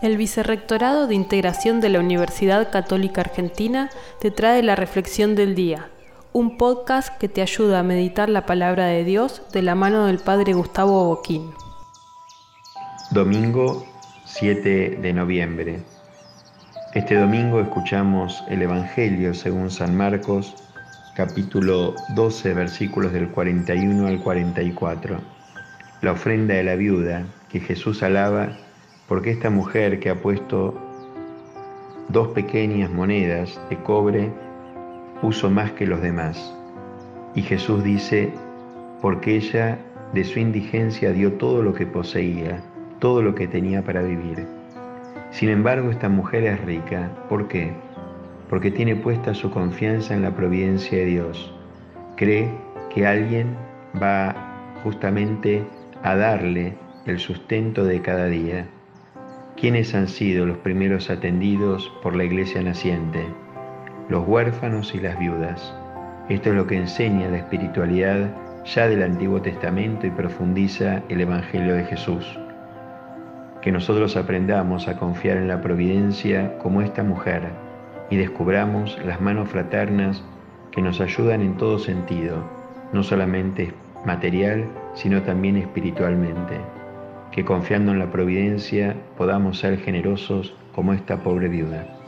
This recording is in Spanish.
El Vicerrectorado de Integración de la Universidad Católica Argentina te trae la Reflexión del Día, un podcast que te ayuda a meditar la palabra de Dios de la mano del Padre Gustavo Boquín. Domingo 7 de noviembre. Este domingo escuchamos el Evangelio según San Marcos, capítulo 12, versículos del 41 al 44. La ofrenda de la viuda que Jesús alaba porque esta mujer que ha puesto dos pequeñas monedas de cobre puso más que los demás. Y Jesús dice, porque ella de su indigencia dio todo lo que poseía, todo lo que tenía para vivir. Sin embargo, esta mujer es rica. ¿Por qué? Porque tiene puesta su confianza en la providencia de Dios. Cree que alguien va justamente a darle el sustento de cada día. ¿Quiénes han sido los primeros atendidos por la iglesia naciente? Los huérfanos y las viudas. Esto es lo que enseña la espiritualidad ya del Antiguo Testamento y profundiza el Evangelio de Jesús. Que nosotros aprendamos a confiar en la providencia como esta mujer y descubramos las manos fraternas que nos ayudan en todo sentido, no solamente material, sino también espiritualmente que confiando en la providencia podamos ser generosos como esta pobre viuda.